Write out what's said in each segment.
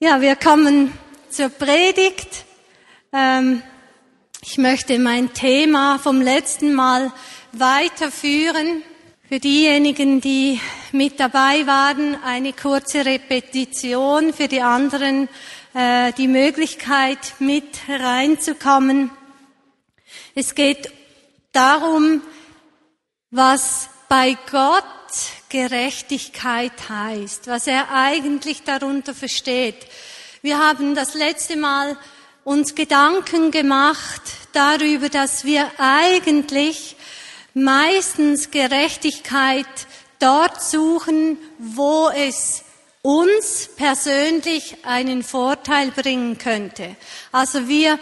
Ja, wir kommen zur Predigt. Ähm, ich möchte mein Thema vom letzten Mal weiterführen. Für diejenigen, die mit dabei waren, eine kurze Repetition. Für die anderen äh, die Möglichkeit, mit reinzukommen. Es geht darum, was bei Gott Gerechtigkeit heißt, was er eigentlich darunter versteht. Wir haben das letzte Mal uns Gedanken gemacht darüber, dass wir eigentlich meistens Gerechtigkeit dort suchen, wo es uns persönlich einen Vorteil bringen könnte. Also wir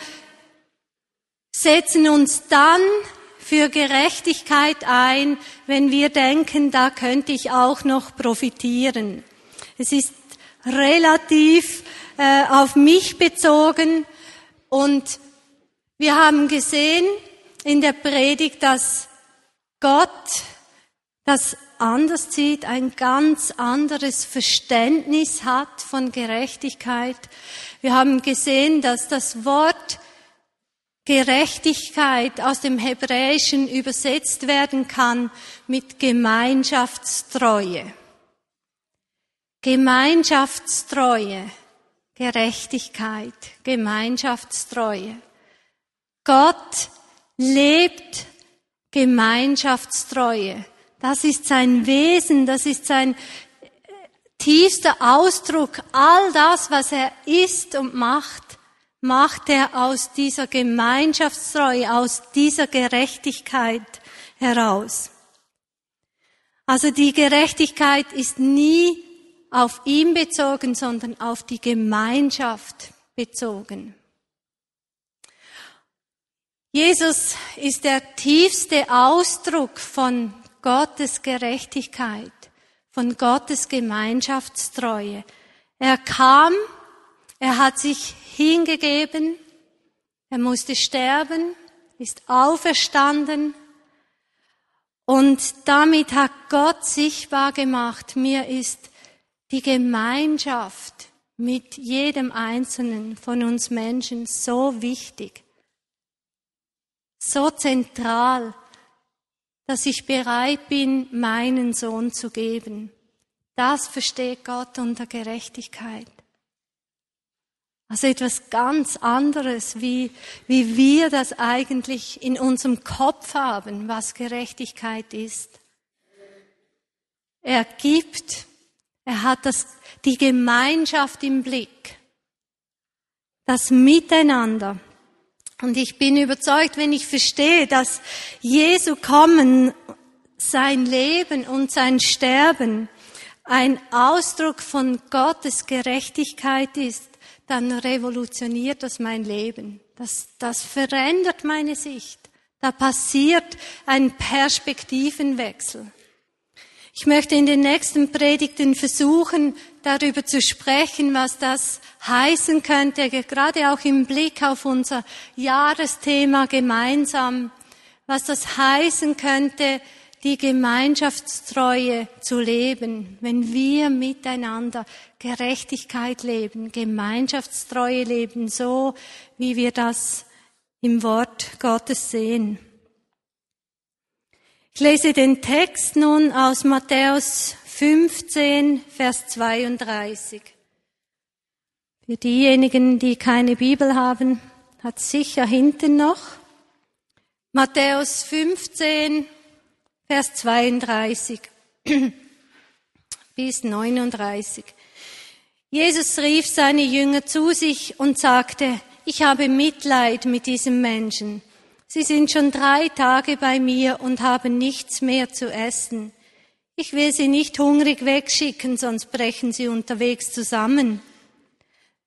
setzen uns dann für Gerechtigkeit ein, wenn wir denken, da könnte ich auch noch profitieren. Es ist relativ äh, auf mich bezogen und wir haben gesehen in der Predigt, dass Gott das anders sieht, ein ganz anderes Verständnis hat von Gerechtigkeit. Wir haben gesehen, dass das Wort Gerechtigkeit aus dem Hebräischen übersetzt werden kann mit Gemeinschaftstreue. Gemeinschaftstreue, Gerechtigkeit, Gemeinschaftstreue. Gott lebt Gemeinschaftstreue. Das ist sein Wesen, das ist sein tiefster Ausdruck. All das, was er ist und macht, macht er aus dieser Gemeinschaftstreue, aus dieser Gerechtigkeit heraus. Also die Gerechtigkeit ist nie auf ihn bezogen, sondern auf die Gemeinschaft bezogen. Jesus ist der tiefste Ausdruck von Gottes Gerechtigkeit, von Gottes Gemeinschaftstreue. Er kam, er hat sich hingegeben, er musste sterben, ist auferstanden und damit hat Gott sichtbar gemacht, mir ist die Gemeinschaft mit jedem Einzelnen von uns Menschen so wichtig, so zentral, dass ich bereit bin, meinen Sohn zu geben. Das versteht Gott unter Gerechtigkeit. Also etwas ganz anderes, wie, wie wir das eigentlich in unserem Kopf haben, was Gerechtigkeit ist. Er gibt, er hat das, die Gemeinschaft im Blick, das Miteinander. Und ich bin überzeugt, wenn ich verstehe, dass Jesu kommen, sein Leben und sein Sterben ein Ausdruck von Gottes Gerechtigkeit ist, dann revolutioniert das mein Leben. Das, das verändert meine Sicht. Da passiert ein Perspektivenwechsel. Ich möchte in den nächsten Predigten versuchen, darüber zu sprechen, was das heißen könnte, gerade auch im Blick auf unser Jahresthema gemeinsam, was das heißen könnte, die Gemeinschaftstreue zu leben, wenn wir miteinander Gerechtigkeit leben, Gemeinschaftstreue leben, so wie wir das im Wort Gottes sehen. Ich lese den Text nun aus Matthäus 15, Vers 32. Für diejenigen, die keine Bibel haben, hat sicher hinten noch. Matthäus 15, Vers 32 bis 39. Jesus rief seine Jünger zu sich und sagte, ich habe Mitleid mit diesem Menschen. Sie sind schon drei Tage bei mir und haben nichts mehr zu essen. Ich will sie nicht hungrig wegschicken, sonst brechen sie unterwegs zusammen.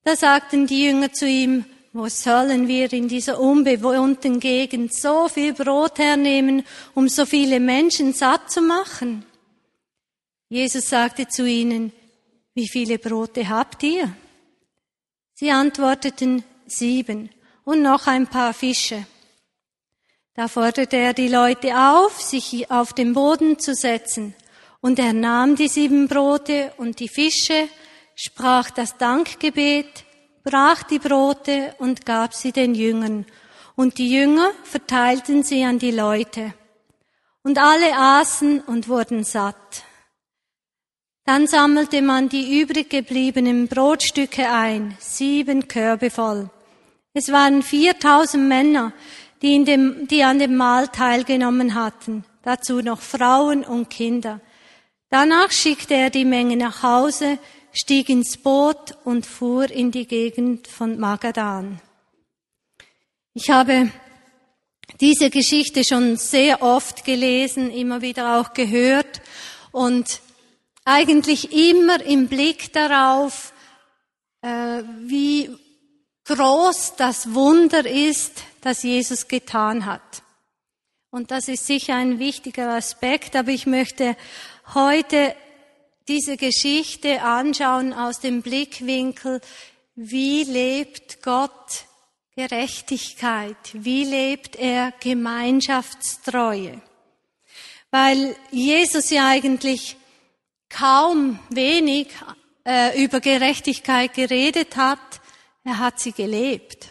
Da sagten die Jünger zu ihm, wo sollen wir in dieser unbewohnten Gegend so viel Brot hernehmen, um so viele Menschen satt zu machen? Jesus sagte zu ihnen, wie viele Brote habt ihr? Sie antworteten, sieben und noch ein paar Fische. Da forderte er die Leute auf, sich auf den Boden zu setzen, und er nahm die sieben Brote und die Fische, sprach das Dankgebet, brach die Brote und gab sie den Jüngern. Und die Jünger verteilten sie an die Leute. Und alle aßen und wurden satt. Dann sammelte man die übrig gebliebenen Brotstücke ein, sieben Körbe voll. Es waren 4000 Männer, die, in dem, die an dem Mahl teilgenommen hatten, dazu noch Frauen und Kinder. Danach schickte er die Menge nach Hause, stieg ins Boot und fuhr in die Gegend von Magadan. Ich habe diese Geschichte schon sehr oft gelesen, immer wieder auch gehört und eigentlich immer im Blick darauf, äh, wie groß das Wunder ist, das Jesus getan hat. Und das ist sicher ein wichtiger Aspekt, aber ich möchte heute diese Geschichte anschauen aus dem Blickwinkel, wie lebt Gott Gerechtigkeit, wie lebt er Gemeinschaftstreue. Weil Jesus ja eigentlich kaum wenig äh, über Gerechtigkeit geredet hat, er hat sie gelebt.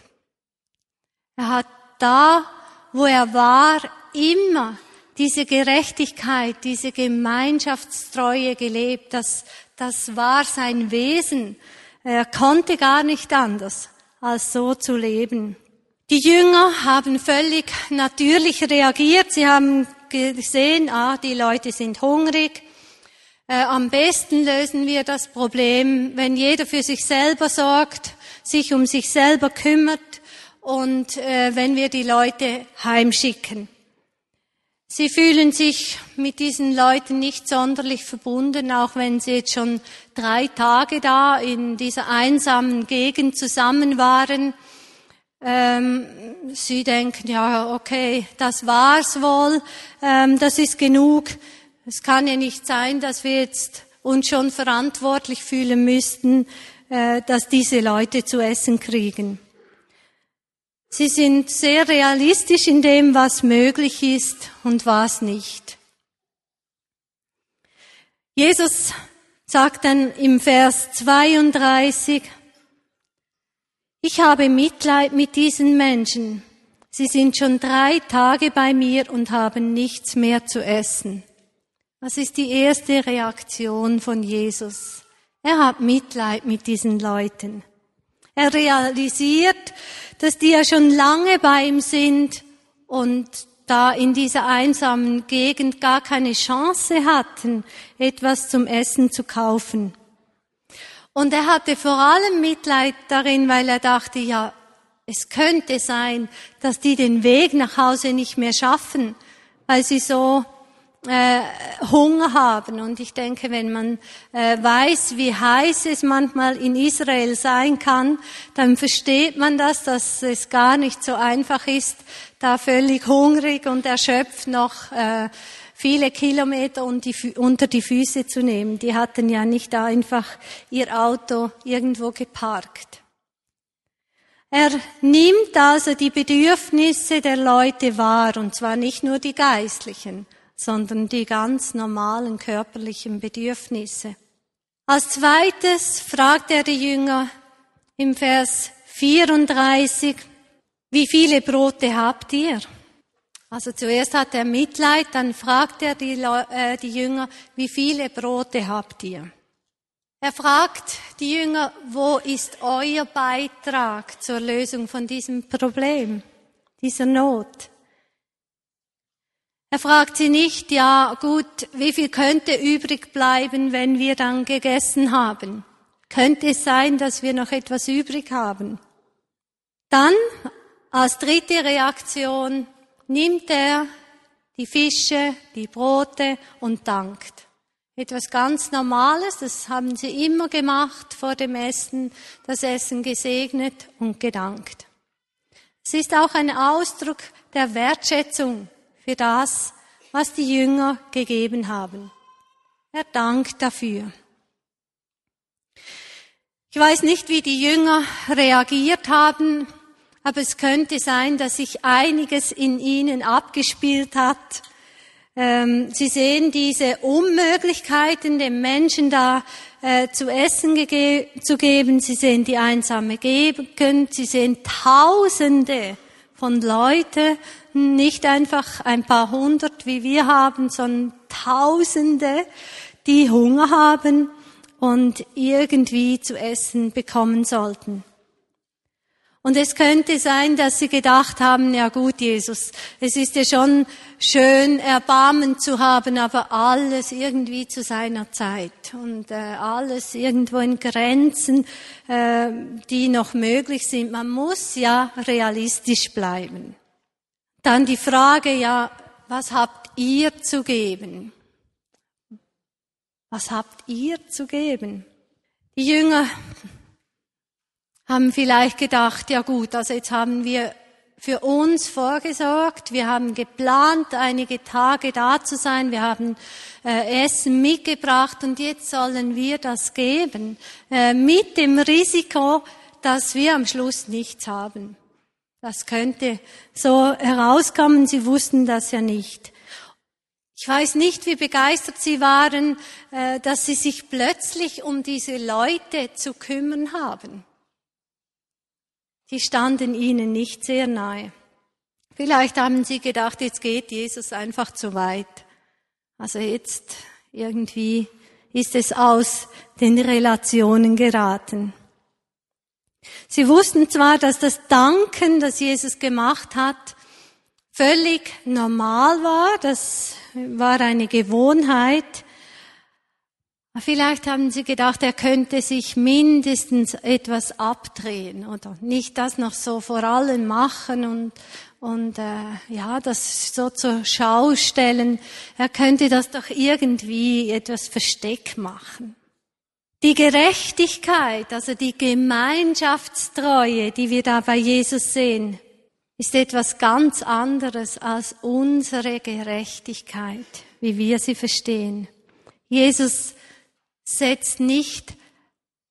Er hat da, wo er war, immer diese Gerechtigkeit, diese Gemeinschaftstreue gelebt. Das, das war sein Wesen. Er konnte gar nicht anders, als so zu leben. Die Jünger haben völlig natürlich reagiert. Sie haben gesehen, ah, die Leute sind hungrig. Äh, am besten lösen wir das Problem, wenn jeder für sich selber sorgt, sich um sich selber kümmert und äh, wenn wir die Leute heimschicken. Sie fühlen sich mit diesen Leuten nicht sonderlich verbunden, auch wenn sie jetzt schon drei Tage da in dieser einsamen Gegend zusammen waren. Ähm, sie denken, ja, okay, das war's wohl, ähm, das ist genug. Es kann ja nicht sein, dass wir jetzt uns schon verantwortlich fühlen müssten, äh, dass diese Leute zu essen kriegen. Sie sind sehr realistisch in dem, was möglich ist und was nicht. Jesus sagt dann im Vers 32, ich habe Mitleid mit diesen Menschen. Sie sind schon drei Tage bei mir und haben nichts mehr zu essen. Was ist die erste Reaktion von Jesus? Er hat Mitleid mit diesen Leuten. Er realisiert, dass die ja schon lange bei ihm sind und da in dieser einsamen Gegend gar keine Chance hatten, etwas zum Essen zu kaufen. Und er hatte vor allem Mitleid darin, weil er dachte, ja, es könnte sein, dass die den Weg nach Hause nicht mehr schaffen, weil sie so äh, Hunger haben. Und ich denke, wenn man äh, weiß, wie heiß es manchmal in Israel sein kann, dann versteht man das, dass es gar nicht so einfach ist, da völlig hungrig und erschöpft noch äh, viele Kilometer unter die Füße zu nehmen. Die hatten ja nicht einfach ihr Auto irgendwo geparkt. Er nimmt also die Bedürfnisse der Leute wahr, und zwar nicht nur die geistlichen, sondern die ganz normalen körperlichen Bedürfnisse. Als zweites fragt er die Jünger im Vers 34, wie viele Brote habt ihr? Also zuerst hat er Mitleid, dann fragt er die, äh, die Jünger, wie viele Brote habt ihr? Er fragt die Jünger, wo ist euer Beitrag zur Lösung von diesem Problem, dieser Not? Er fragt sie nicht, ja gut, wie viel könnte übrig bleiben, wenn wir dann gegessen haben? Könnte es sein, dass wir noch etwas übrig haben? Dann, als dritte Reaktion, nimmt er die Fische, die Brote und dankt. Etwas ganz Normales, das haben sie immer gemacht vor dem Essen, das Essen gesegnet und gedankt. Es ist auch ein Ausdruck der Wertschätzung für das, was die Jünger gegeben haben. Er dankt dafür. Ich weiß nicht, wie die Jünger reagiert haben, aber es könnte sein, dass sich einiges in ihnen abgespielt hat. Ähm, sie sehen diese Unmöglichkeiten, dem Menschen da äh, zu essen zu geben. Sie sehen die einsame Gegend. Sie sehen Tausende von Leuten, nicht einfach ein paar hundert, wie wir haben, sondern Tausende, die Hunger haben und irgendwie zu essen bekommen sollten. Und es könnte sein, dass sie gedacht haben, ja gut, Jesus, es ist ja schon schön, Erbarmen zu haben, aber alles irgendwie zu seiner Zeit und äh, alles irgendwo in Grenzen, äh, die noch möglich sind. Man muss ja realistisch bleiben. Dann die Frage, ja, was habt ihr zu geben? Was habt ihr zu geben? Die Jünger haben vielleicht gedacht, ja gut, also jetzt haben wir für uns vorgesorgt, wir haben geplant, einige Tage da zu sein, wir haben äh, Essen mitgebracht und jetzt sollen wir das geben, äh, mit dem Risiko, dass wir am Schluss nichts haben. Das könnte so herauskommen, sie wussten das ja nicht. Ich weiß nicht, wie begeistert sie waren, äh, dass sie sich plötzlich um diese Leute zu kümmern haben die standen ihnen nicht sehr nahe. Vielleicht haben sie gedacht, jetzt geht Jesus einfach zu weit. Also jetzt irgendwie ist es aus den Relationen geraten. Sie wussten zwar, dass das Danken, das Jesus gemacht hat, völlig normal war, das war eine Gewohnheit, Vielleicht haben Sie gedacht, er könnte sich mindestens etwas abdrehen oder nicht das noch so vor allem machen und, und äh, ja, das so zur Schau stellen. Er könnte das doch irgendwie etwas versteck machen. Die Gerechtigkeit, also die Gemeinschaftstreue, die wir da bei Jesus sehen, ist etwas ganz anderes als unsere Gerechtigkeit, wie wir sie verstehen. Jesus setzt nicht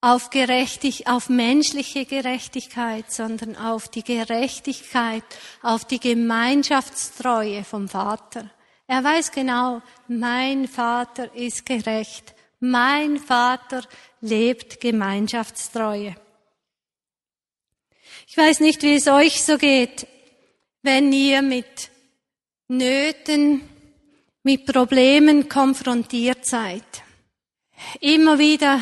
auf gerechtig, auf menschliche Gerechtigkeit, sondern auf die Gerechtigkeit, auf die Gemeinschaftstreue vom Vater. Er weiß genau, mein Vater ist gerecht. Mein Vater lebt Gemeinschaftstreue. Ich weiß nicht, wie es euch so geht, wenn ihr mit Nöten, mit Problemen konfrontiert seid. Immer wieder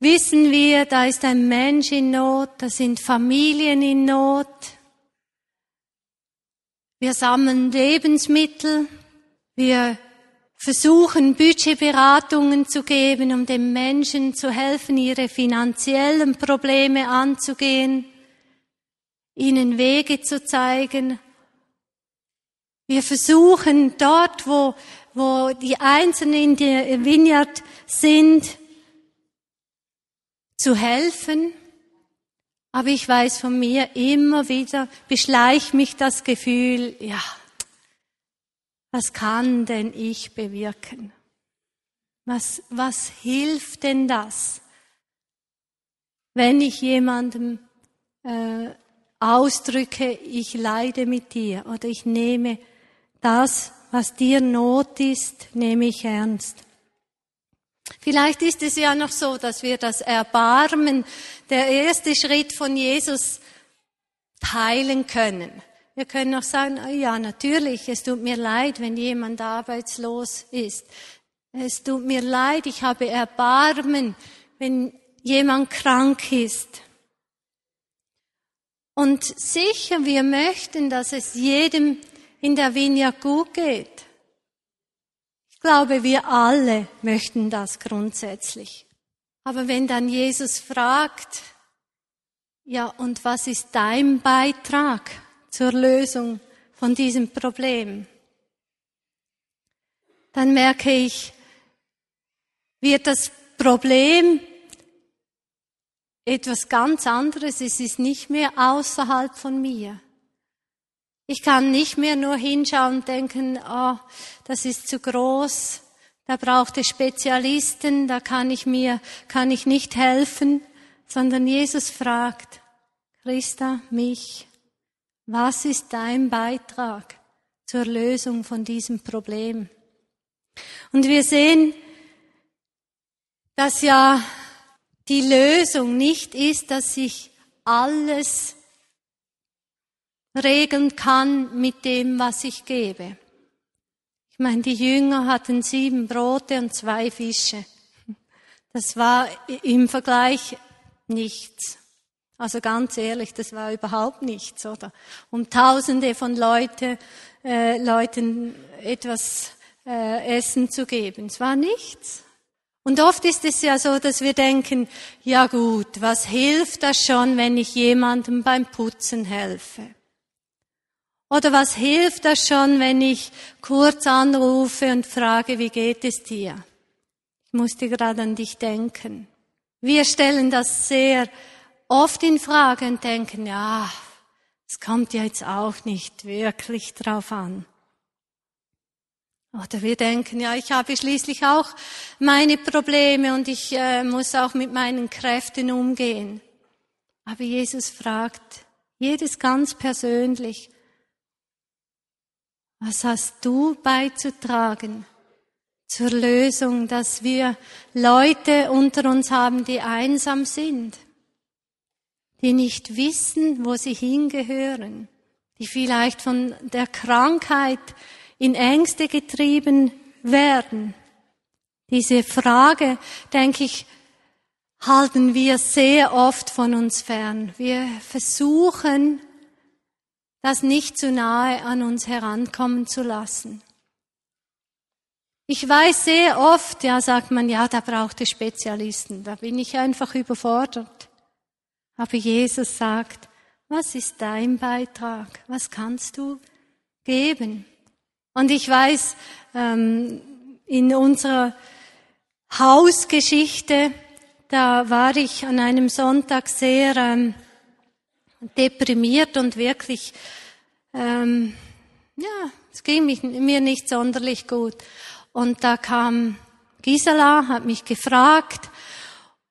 wissen wir, da ist ein Mensch in Not, da sind Familien in Not. Wir sammeln Lebensmittel, wir versuchen Budgetberatungen zu geben, um den Menschen zu helfen, ihre finanziellen Probleme anzugehen, ihnen Wege zu zeigen. Wir versuchen dort, wo wo die Einzelnen in der Vineyard sind, zu helfen. Aber ich weiß von mir immer wieder, beschleicht mich das Gefühl, ja, was kann denn ich bewirken? Was, was hilft denn das, wenn ich jemandem äh, ausdrücke, ich leide mit dir oder ich nehme das, was dir Not ist, nehme ich ernst. Vielleicht ist es ja noch so, dass wir das Erbarmen, der erste Schritt von Jesus, teilen können. Wir können auch sagen, oh ja, natürlich, es tut mir leid, wenn jemand arbeitslos ist. Es tut mir leid, ich habe Erbarmen, wenn jemand krank ist. Und sicher, wir möchten, dass es jedem in der Vineyard gut geht. Ich glaube, wir alle möchten das grundsätzlich. Aber wenn dann Jesus fragt, ja, und was ist dein Beitrag zur Lösung von diesem Problem? Dann merke ich, wird das Problem etwas ganz anderes, es ist nicht mehr außerhalb von mir. Ich kann nicht mehr nur hinschauen und denken, oh, das ist zu groß, da braucht es Spezialisten, da kann ich mir, kann ich nicht helfen, sondern Jesus fragt, Christa, mich, was ist dein Beitrag zur Lösung von diesem Problem. Und wir sehen, dass ja die Lösung nicht ist, dass ich alles regeln kann mit dem, was ich gebe. Ich meine, die Jünger hatten sieben Brote und zwei Fische. Das war im Vergleich nichts. Also ganz ehrlich, das war überhaupt nichts, oder? Um Tausende von Leute, äh, Leuten etwas äh, Essen zu geben. Es war nichts. Und oft ist es ja so, dass wir denken, ja gut, was hilft das schon, wenn ich jemandem beim Putzen helfe? Oder was hilft das schon, wenn ich kurz anrufe und frage, wie geht es dir? Ich musste gerade an dich denken. Wir stellen das sehr oft in Frage und denken, ja, es kommt ja jetzt auch nicht wirklich drauf an. Oder wir denken, ja, ich habe schließlich auch meine Probleme und ich äh, muss auch mit meinen Kräften umgehen. Aber Jesus fragt jedes ganz persönlich, was hast du beizutragen zur Lösung, dass wir Leute unter uns haben, die einsam sind, die nicht wissen, wo sie hingehören, die vielleicht von der Krankheit in Ängste getrieben werden. Diese Frage, denke ich, halten wir sehr oft von uns fern. Wir versuchen, das nicht zu nahe an uns herankommen zu lassen. Ich weiß sehr oft, ja, sagt man, ja, da braucht es Spezialisten, da bin ich einfach überfordert. Aber Jesus sagt, was ist dein Beitrag? Was kannst du geben? Und ich weiß, ähm, in unserer Hausgeschichte, da war ich an einem Sonntag sehr ähm, deprimiert und wirklich, ähm, ja, es ging mir nicht sonderlich gut. Und da kam Gisela, hat mich gefragt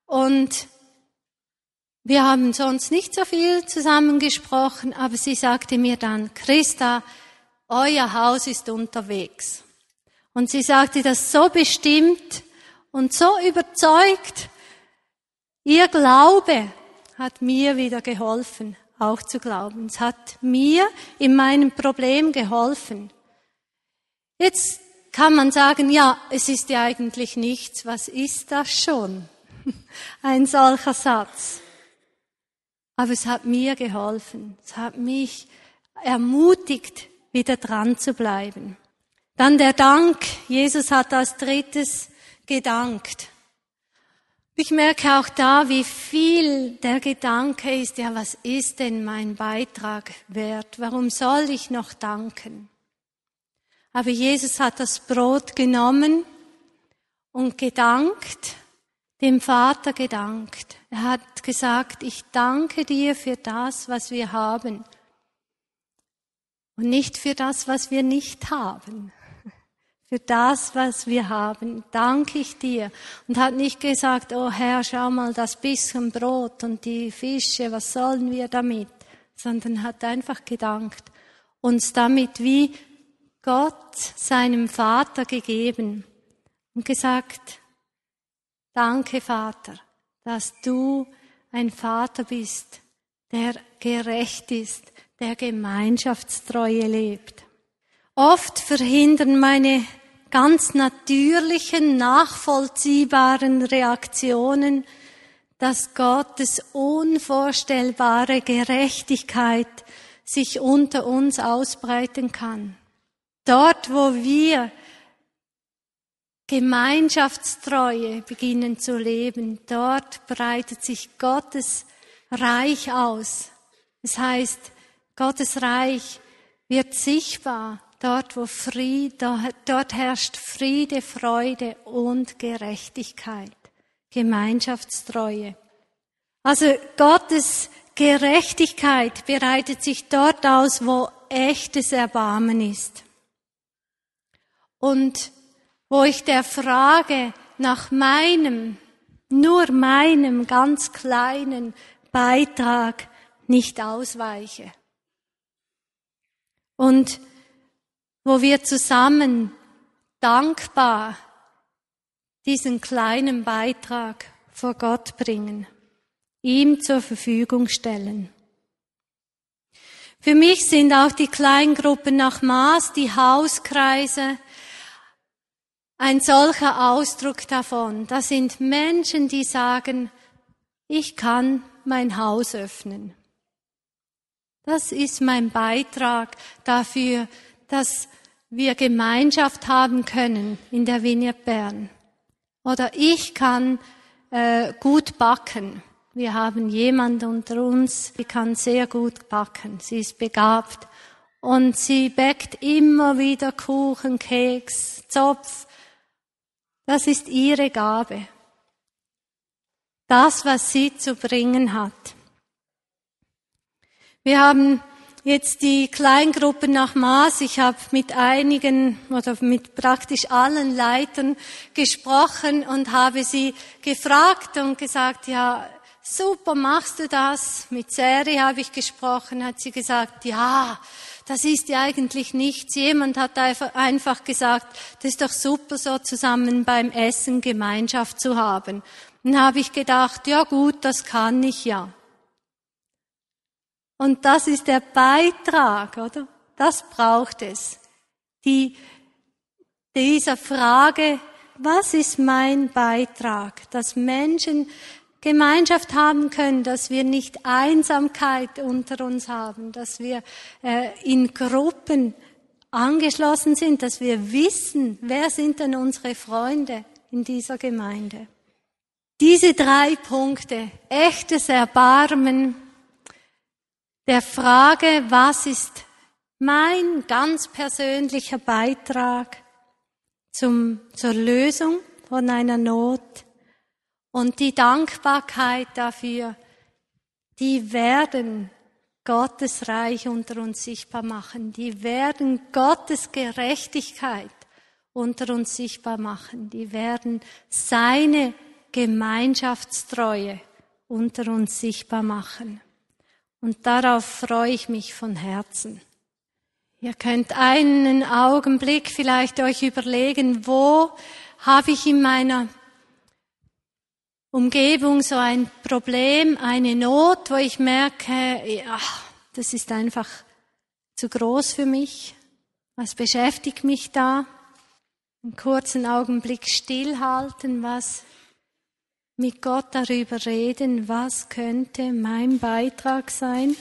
und wir haben sonst nicht so viel zusammengesprochen, aber sie sagte mir dann, Christa, euer Haus ist unterwegs. Und sie sagte das so bestimmt und so überzeugt. Ihr Glaube hat mir wieder geholfen, auch zu glauben. Es hat mir in meinem Problem geholfen. Jetzt kann man sagen, ja, es ist ja eigentlich nichts. Was ist das schon? Ein solcher Satz. Aber es hat mir geholfen. Es hat mich ermutigt, wieder dran zu bleiben. Dann der Dank. Jesus hat als drittes gedankt. Ich merke auch da, wie viel der Gedanke ist, ja, was ist denn mein Beitrag wert? Warum soll ich noch danken? Aber Jesus hat das Brot genommen und gedankt, dem Vater gedankt. Er hat gesagt, ich danke dir für das, was wir haben und nicht für das, was wir nicht haben. Für das, was wir haben, danke ich dir. Und hat nicht gesagt, oh Herr, schau mal das bisschen Brot und die Fische, was sollen wir damit? Sondern hat einfach gedankt, uns damit wie Gott seinem Vater gegeben und gesagt, danke Vater, dass du ein Vater bist, der gerecht ist, der Gemeinschaftstreue lebt. Oft verhindern meine ganz natürlichen, nachvollziehbaren Reaktionen, dass Gottes unvorstellbare Gerechtigkeit sich unter uns ausbreiten kann. Dort, wo wir Gemeinschaftstreue beginnen zu leben, dort breitet sich Gottes Reich aus. Das heißt, Gottes Reich wird sichtbar dort, wo Friede, dort herrscht Friede, Freude und Gerechtigkeit, Gemeinschaftstreue. Also Gottes Gerechtigkeit bereitet sich dort aus, wo echtes Erbarmen ist. Und wo ich der Frage nach meinem, nur meinem ganz kleinen Beitrag nicht ausweiche. Und wo wir zusammen dankbar diesen kleinen Beitrag vor Gott bringen, ihm zur Verfügung stellen. Für mich sind auch die Kleingruppen nach Maß, die Hauskreise, ein solcher Ausdruck davon. Das sind Menschen, die sagen, ich kann mein Haus öffnen. Das ist mein Beitrag dafür, dass wir Gemeinschaft haben können in der Vineyard Bern. Oder ich kann äh, gut backen. Wir haben jemand unter uns, die kann sehr gut backen. Sie ist begabt. Und sie backt immer wieder Kuchen, Keks, Zopf. Das ist ihre Gabe. Das, was sie zu bringen hat. Wir haben jetzt die Kleingruppen nach Maß. Ich habe mit einigen oder mit praktisch allen Leitern gesprochen und habe sie gefragt und gesagt, ja, super, machst du das? Mit Seri habe ich gesprochen, hat sie gesagt, ja, das ist ja eigentlich nichts. Jemand hat einfach gesagt, das ist doch super, so zusammen beim Essen Gemeinschaft zu haben. Dann habe ich gedacht, ja gut, das kann ich ja. Und das ist der Beitrag, oder? Das braucht es. Die, dieser Frage, was ist mein Beitrag? Dass Menschen Gemeinschaft haben können, dass wir nicht Einsamkeit unter uns haben, dass wir äh, in Gruppen angeschlossen sind, dass wir wissen, wer sind denn unsere Freunde in dieser Gemeinde. Diese drei Punkte, echtes Erbarmen, der Frage, was ist mein ganz persönlicher Beitrag zum, zur Lösung von einer Not und die Dankbarkeit dafür, die werden Gottes Reich unter uns sichtbar machen, die werden Gottes Gerechtigkeit unter uns sichtbar machen, die werden seine Gemeinschaftstreue unter uns sichtbar machen. Und darauf freue ich mich von Herzen. Ihr könnt einen Augenblick vielleicht euch überlegen, wo habe ich in meiner Umgebung so ein Problem, eine Not, wo ich merke, ja, das ist einfach zu groß für mich. Was beschäftigt mich da? Einen kurzen Augenblick stillhalten, was mit Gott darüber reden, was könnte mein Beitrag sein.